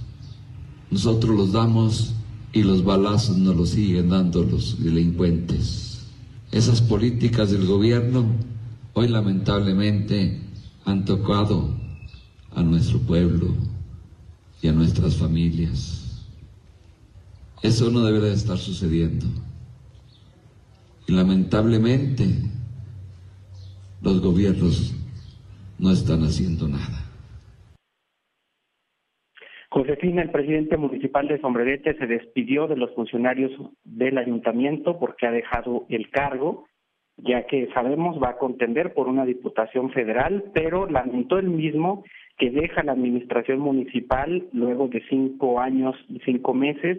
nosotros los damos y los balazos nos los siguen dando los delincuentes. Esas políticas del gobierno hoy lamentablemente han tocado a nuestro pueblo y a nuestras familias. Eso no debería estar sucediendo. Lamentablemente los gobiernos no están haciendo nada. Josefina, el presidente municipal de Sombrerete se despidió de los funcionarios del ayuntamiento porque ha dejado el cargo, ya que sabemos va a contender por una diputación federal, pero lamentó él mismo que deja la administración municipal luego de cinco años y cinco meses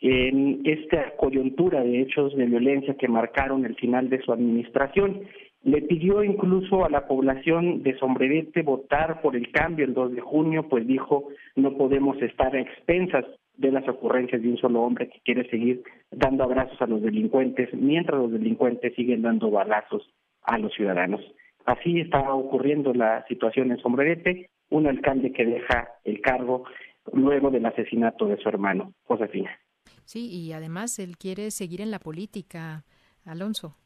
en esta coyuntura de hechos de violencia que marcaron el final de su administración. Le pidió incluso a la población de Sombrerete votar por el cambio el 2 de junio, pues dijo, no podemos estar a expensas de las ocurrencias de un solo hombre que quiere seguir dando abrazos a los delincuentes, mientras los delincuentes siguen dando balazos a los ciudadanos. Así está ocurriendo la situación en Sombrerete, un alcalde que deja el cargo luego del asesinato de su hermano, Josefina. Sí, y además él quiere seguir en la política, Alonso.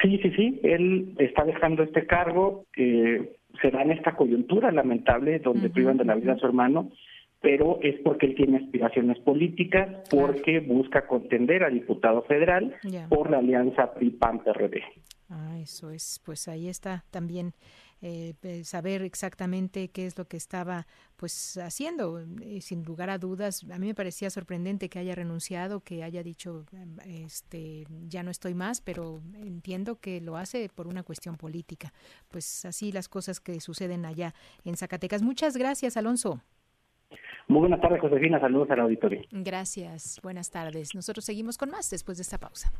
Sí, sí, sí, él está dejando este cargo, eh, se da en esta coyuntura lamentable donde privan de la vida a su hermano, pero es porque él tiene aspiraciones políticas, porque busca contender a diputado federal por la alianza PRI-PAN-PRD. Ah, eso es, pues ahí está también eh, saber exactamente qué es lo que estaba pues haciendo. Eh, sin lugar a dudas, a mí me parecía sorprendente que haya renunciado, que haya dicho este ya no estoy más, pero entiendo que lo hace por una cuestión política. Pues así las cosas que suceden allá en Zacatecas. Muchas gracias, Alonso. Muy buenas tardes, Josefina. Saludos al auditorio. Gracias. Buenas tardes. Nosotros seguimos con más después de esta pausa.